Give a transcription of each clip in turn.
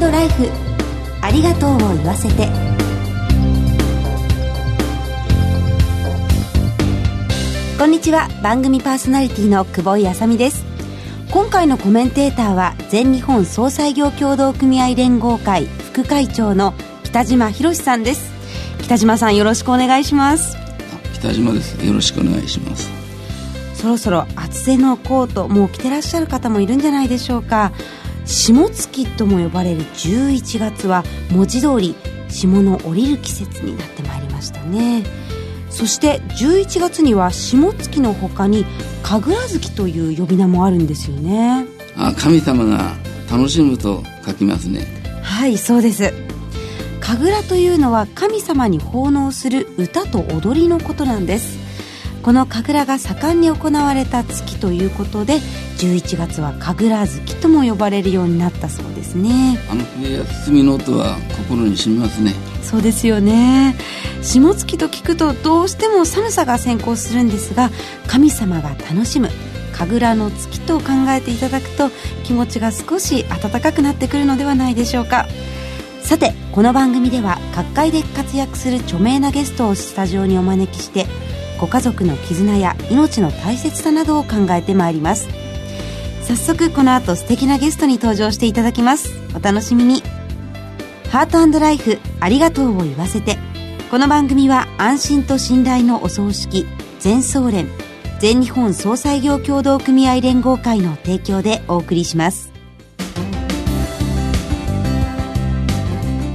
ライフ。ありがとうを言わせて。こんにちは。番組パーソナリティの久保井あさみです。今回のコメンテーターは全日本総裁業協同組合連合会副会長の北島博さんです。北島さんよろしくお願いします。北島です。よろしくお願いします。そろそろ厚手のコートもう着てらっしゃる方もいるんじゃないでしょうか霜月とも呼ばれる11月は文字通り霜の降りる季節になってまいりましたね。そして11月には霜月の他に神楽月という呼び名もあるんですよね。あ神様が楽しむと書きますね。はいそうです。神楽というのは神様に奉納する歌と踊りのことなんです。この神楽が盛んに行われた月ということで11月は神楽月とも呼ばれるようになったそうですね。あの笛や包みの音は心に染みますね。そうですよね。霜月と聞くとどうしても寒さが先行するんですが神様が楽しむ神楽の月と考えていただくと気持ちが少し暖かくなってくるのではないでしょうか。さてこの番組では各界で活躍する著名なゲストをスタジオにお招きしてご家族の絆や命の大切さなどを考えてまいります早速この後素敵なゲストに登場していただきます。お楽しみに。ハートライフありがとうを言わせて。この番組は安心と信頼のお葬式全総連全日本総裁業協同組合連合会の提供でお送りします。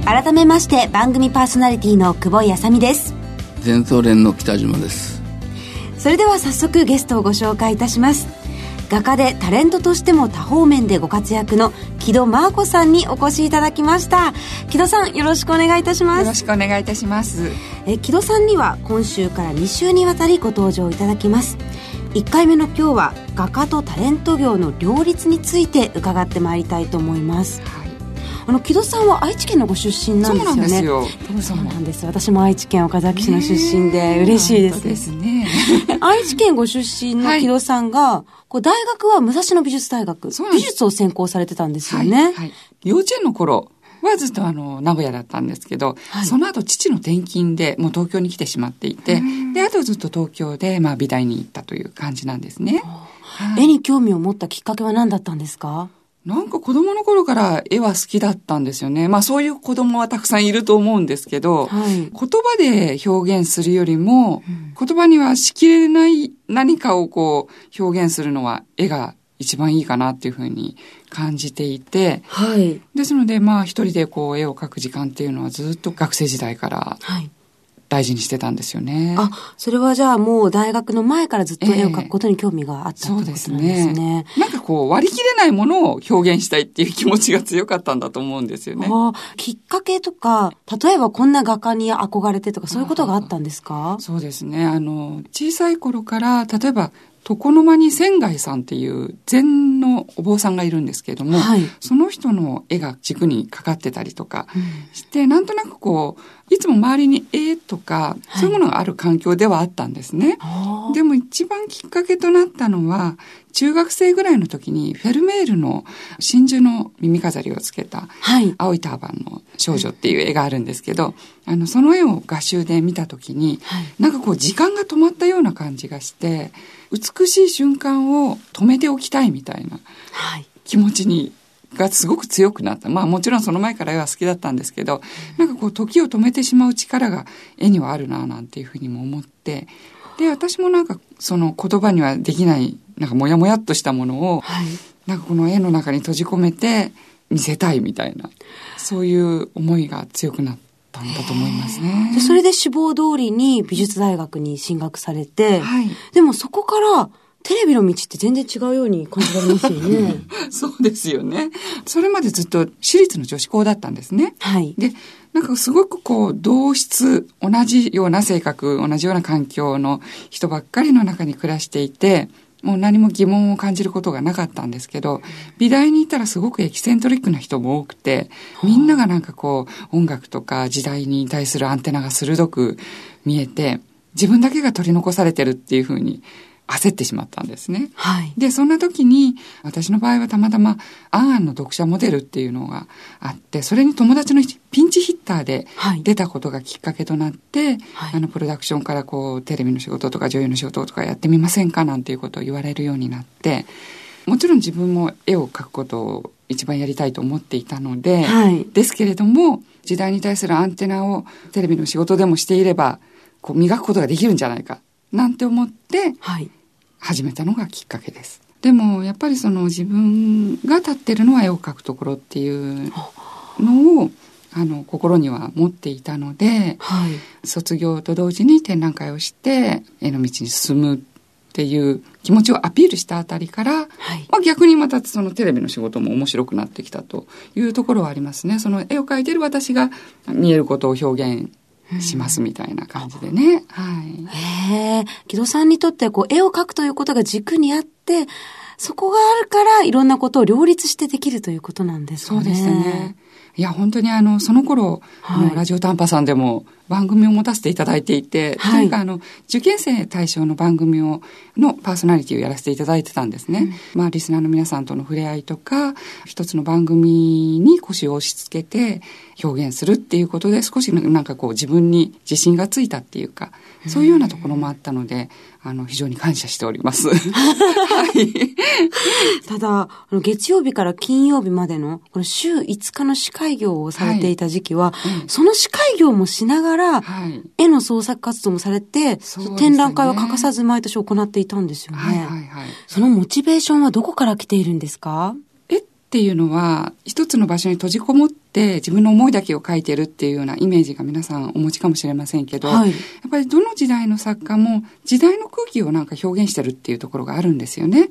改めまして番組パーソナリティの久保井あさみです。全総連の北島です。それでは早速ゲストをご紹介いたします画家でタレントとしても多方面でご活躍の木戸真子さんにお越しいただきました。木戸さんよろしくお願いいたします。よろしくお願いいたします。え木戸さんには今週から2週にわたりご登場いただきます。1回目の今日は画家とタレント業の両立について伺ってまいりたいと思います、はいあの木戸さんは愛知県のご出身なんですよね。そうなんですよ。そうなんです私も愛知県岡崎市の出身で嬉しいです,、ですね。愛知県ご出身の木戸さんが、こう大学は武蔵野美術大学美術を専攻されてたんですよはいね、はい。幼稚園の頃はずっとあの名古屋だったんですけど、はい。その後父の転勤でもう東京に来てしまっていてであとずっと東京でまあ美大に行ったという感じなんですね、はい絵に興味を持ったきっかけは何だったんですか？なんか子供の頃から絵は好きだったんですよね。まあそういう子供はたくさんいると思うんですけど、はい。言葉で表現するよりも、言葉にはしきれない何かをこう表現するのは絵が一番いいかなっていうふうに感じていて、はい。ですのでまあ一人でこう絵を描く時間っていうのはずっと学生時代からはい大事にしてたんですよね。あ、それはじゃあもう大学の前からずっと絵を描くことに興味があったってことなんですね。なんかこう割り切れないものを表現したいっていう気持ちが強かったんだと思うんですよね。きっかけとか、例えばこんな画家に憧れてとかそういうことがあったんですか？そうですね。あの、小さい頃から、例えば、床の間に仙外さんっていう禅のお坊さんがいるんですけれども、はい。その人の絵が軸にかかってたりとかして、なんとなくこう、いつも周りに絵とか、はい。そういうものがある環境ではあったんですね。あでも一番きっかけとなったのは、中学生ぐらいの時にフェルメールの真珠の耳飾りをつけたはい。青いターバンの少女っていう絵があるんですけど、あの、その絵を画集で見た時に、はい。なんかこう時間が止まったような感じがして、美しい瞬間を止めておきたいみたいなはい。気持ちに、がすごく強くなった。まあもちろんその前から絵は好きだったんですけど、なんかこう時を止めてしまう力が絵にはあるななんていうふうにも思って、で、私もなんかその言葉にはできない、なんかモヤモヤっとしたものを、はい。なんかこの絵の中に閉じ込めて見せたいみたいな、そういう思いが強くなったんだと思いますね。でそれで志望通りに美術大学に進学されて、はい。でもそこからテレビの道って全然違うように感じられますよね。そうですよね。それまでずっと私立の女子校だったんですね。はい。で、なんかすごくこう、同質、同じような性格、同じような環境の人ばっかりの中に暮らしていて、もう何も疑問を感じることがなかったんですけど、美大に行ったらすごくエキセントリックな人も多くて、みんながなんかこう、音楽とか時代に対するアンテナが鋭く見えて、自分だけが取り残されてるっていうふうに焦ってしまったんですね。はい。で、そんな時に、私の場合はたまたま、アンアンの読者モデルっていうのがあって、それに友達のピンチヒッターではい出たことがきっかけとなって、はいあの、プロダクションからこう、テレビの仕事とか女優の仕事とかやってみませんかなんていうことを言われるようになって、もちろん自分も絵を描くことを一番やりたいと思っていたので、はい。ですけれども、時代に対するアンテナをテレビの仕事でもしていれば、こう磨くことができるんじゃないか、なんて思ってはい。始めたのがきっかけです。でも、やっぱりその自分が立ってるのは絵を描くところっていうのを、あの、心には持っていたので、はい。卒業と同時に展覧会をして、絵の道に進むっていう気持ちをアピールしたあたりから、はい。まあ、逆にまたそのテレビの仕事も面白くなってきたというところはありますね。その絵を描いてる私が見えることを表現しますみたいな感じでね。はい。へえ、木戸さんにとってこう絵を描くということが軸にあって、そこがあるからいろんなことを両立してできるということなんですかね。そうでしたね。。いや、本当にあの、その頃、あはい。の、ラジオ短波さんでも番組を持たせていただいていて、はい。というかあの、受験生対象の番組を、のパーソナリティをやらせていただいてたんですね。まあ、リスナーの皆さんとの触れ合いとか、一つの番組に腰を押し付けて表現するっていうことで、少しなんかこう自分に自信がついたっていうか、そういうようなところもあったので、あの、非常に感謝しております。はい。ただ、あの月曜日から金曜日までの、この週5日の司会業をされていた時期は、うんその司会業もしながら、はい。絵の創作活動もされて、ね展覧会は欠かさず毎年行っていたんですよね。はいはいはい。そのモチベーションはどこから来ているんですか？絵っていうのは一つの場所に閉じこもって自分の思いだけを描いてるっていうようなイメージが皆さんお持ちかもしれませんけど、はい。やっぱりどの時代の作家も時代の空気をなんか表現してるっていうところがあるんですよね。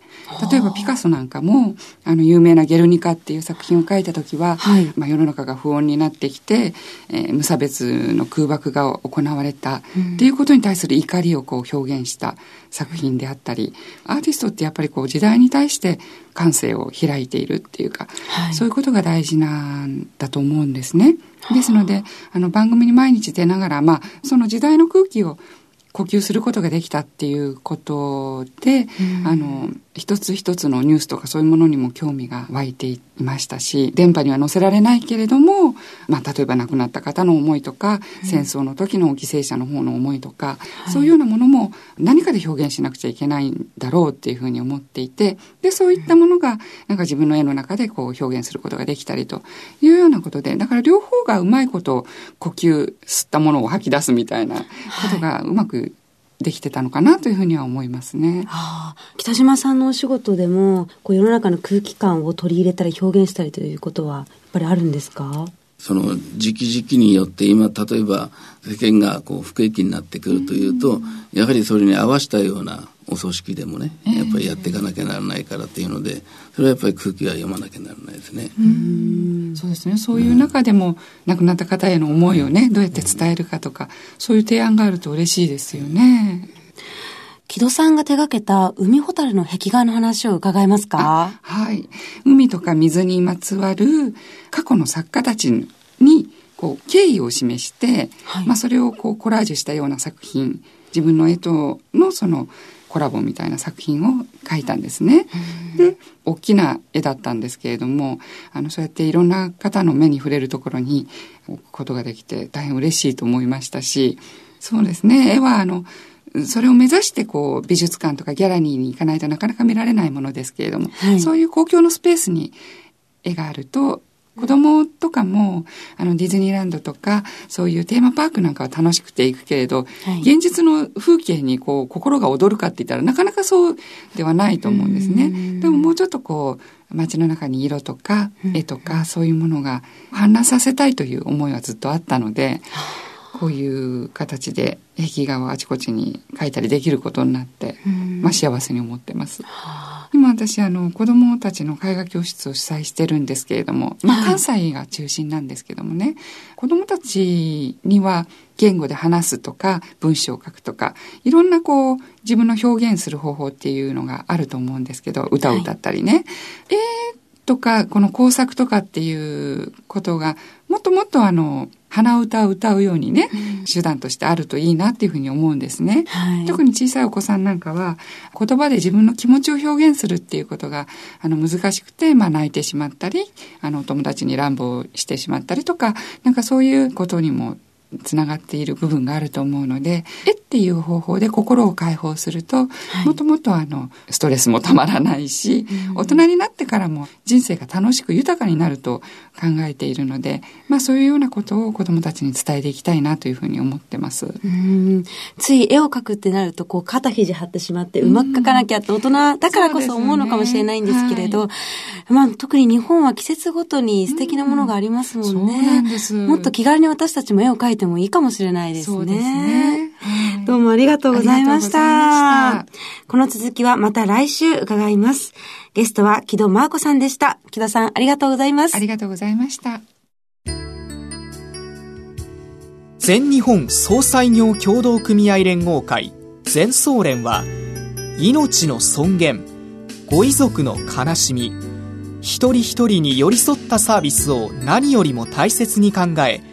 例えばピカソなんかもあの有名なゲルニカっていう作品を描いた時は、はい。まあ、世の中が不穏になってきて、えー無差別の空爆が行われたっていうことに対する怒りをこう表現した作品であったり、アーティストってやっぱりこう時代に対して感性を開いているっていうか、はい。そういうことが大事なんだと思うんですね。ですので、あの番組に毎日出ながら、まあ、その時代の空気を呼吸することができたっていうことで、あの、一つ一つのニュースとかそういうものにも興味が湧いていましたし、電波には載せられないけれども、まあ、例えば亡くなった方の思いとか、戦争の時の犠牲者の方の思いとか、そういうようなものも何かで表現しなくちゃいけないんだろうっていうふうに思っていて、で、そういったものが、なんか自分の絵の中でこう表現することができたりというようなことで、だから両方がうまいこと呼吸吸ったものを吐き出すみたいなことがうまくできてたのかなというふうには思いますね。ああ北島さんのお仕事でも、こう世の中の空気感を取り入れたり表現したりということは、やっぱりあるんですか？その時期時期によって今例えば世間がこう不景気になってくるというと、やはりそれに合わせたようなお葬式でもねやっぱりやっていかなきゃならないからっていうのでそれはやっぱり空気は読まなきゃならないですね。そうですね。そういう中でも、亡くなった方への思いをね、どうやって伝えるかとか、そういう提案があると嬉しいですよね。木戸さんが手掛けた海ホタルの壁画の話を伺えますか？はい。海とか水にまつわる過去の作家たちに、こう、敬意を示して、はいまあ、それをこう、コラージュしたような作品、自分の絵とのその、コラボみたいな作品を描いたんですね。で、大きな絵だったんですけれども、あの、そうやっていろんな方の目に触れるところに置くことができて、大変嬉しいと思いましたし、そうですね、絵はあの、それを目指してこう美術館とかギャラリーに行かないとなかなか見られないものですけれども、はい。そういう公共のスペースに絵があると子供とかもあのディズニーランドとかそういうテーマパークなんかは楽しくて行くけれど、はい。現実の風景にこう心が躍るかって言ったらなかなかそうではないと思うんですね。でももうちょっとこう街の中に色とか絵とかそういうものが氾濫させたいという思いはずっとあったので、こういう形で壁画をあちこちに描いたりできることになって、まあ幸せに思ってます。今私あの子供たちの絵画教室を主催してるんですけれども、まあ関西が中心なんですけどもね、子供たちには言語で話すとか文章を書くとか、いろんなこう自分の表現する方法っていうのがあると思うんですけど、歌を歌ったりね。絵とかこの工作とかっていうことがもっともっとあの鼻歌を歌うようにね、うん、手段としてあるといいなっていうふうに思うんですね。はい、特に小さいお子さんなんかは、言葉で自分の気持ちを表現するっていうことが、あの、難しくて、まあ、泣いてしまったり、あの、お友達に乱暴してしまったりとか、なんかそういうことにもつながっている部分があると思うので絵っていう方法で心を解放すると、はい、もっともっとあのストレスもたまらないし、うん、大人になってからも人生が楽しく豊かになると考えているので、まあ、そういうようなことを子どもたちに伝えていきたいなというふうに思ってます。うん。つい絵を描くってなるとこう肩肘張ってしまってうまく描かなきゃって大人だからこそ思うのかもしれないんですけれど、ねはい、まあ、特に日本は季節ごとに素敵なものがありますもんね。ん。もっと気軽に私たちも絵を描いてもいいかもしれないですね。そうですね。どうもありがとうございました。この続きはまた来週伺います。ゲストは木戸真子さんでした。木戸さんありがとうございます。ありがとうございました。全日本総裁業協同組合連合会全総連は命の尊厳ご遺族の悲しみ一人一人に寄り添ったサービスを何よりも大切に考え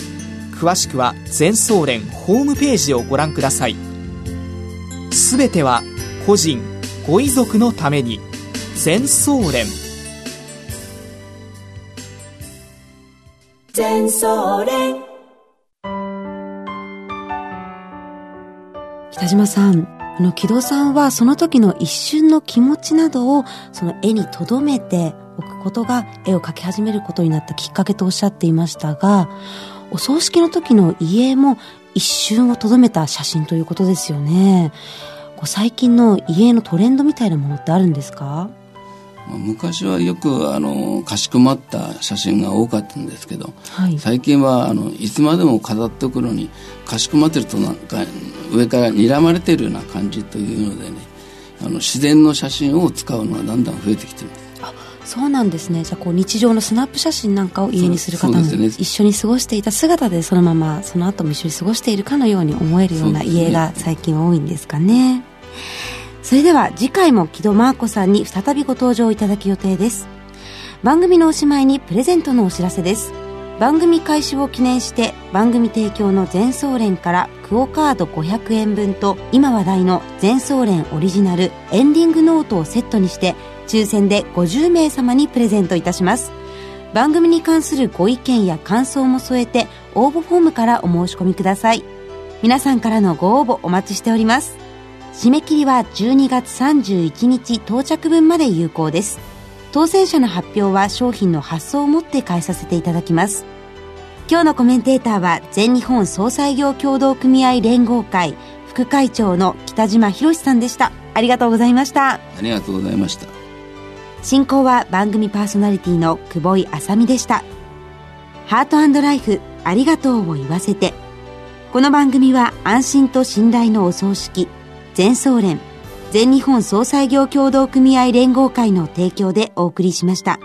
詳しくは全総連ホームページをご覧ください。すべては個人ご遺族のために全総連。全総連。北島さんあの木戸さんはその時の一瞬の気持ちなどをその絵に留めておくことが絵を描き始めることになったきっかけとおっしゃっていましたがお葬式の時の家も一瞬をとどめた写真ということですよね。最近の家のトレンドみたいなものってあるんですか？昔はよくあのかしこまった写真が多かったんですけど、はい、最近はあのいつまでも飾っておくのにかしこまってるとなんか上から睨まれてるような感じというのでねあの自然の写真を使うのがだんだん増えてきてますそうなんですね。じゃあこう日常のスナップ写真なんかを家にする方も、ね、一緒に過ごしていた姿でそのままその後も一緒に過ごしているかのように思えるような家が最近は多いんですかね。それでは次回も木戸真子さんに再びご登場いただく予定です。番組のおしまいにプレゼントのお知らせです。番組開始を記念して番組提供の全総連からクオカード500円分と今話題の全総連オリジナルエンディングノートをセットにして抽選で50名様にプレゼントいたします。番組に関するご意見や感想も添えて応募フォームからお申し込みください。皆さんからのご応募お待ちしております。締め切りは12月31日到着分まで有効です。当選者の発表は商品の発送をもって返させていただきます。今日のコメンテーターは全日本総裁業協同組合連合会副会長の北島博さんでした。ありがとうございました。ありがとうございました。進行は番組パーソナリティの久保井あさみでした。ハートライフありがとうを言わせて。この番組は安心と信頼のお葬式、全総連、全日本総裁業協同組合連合会の提供でお送りしました。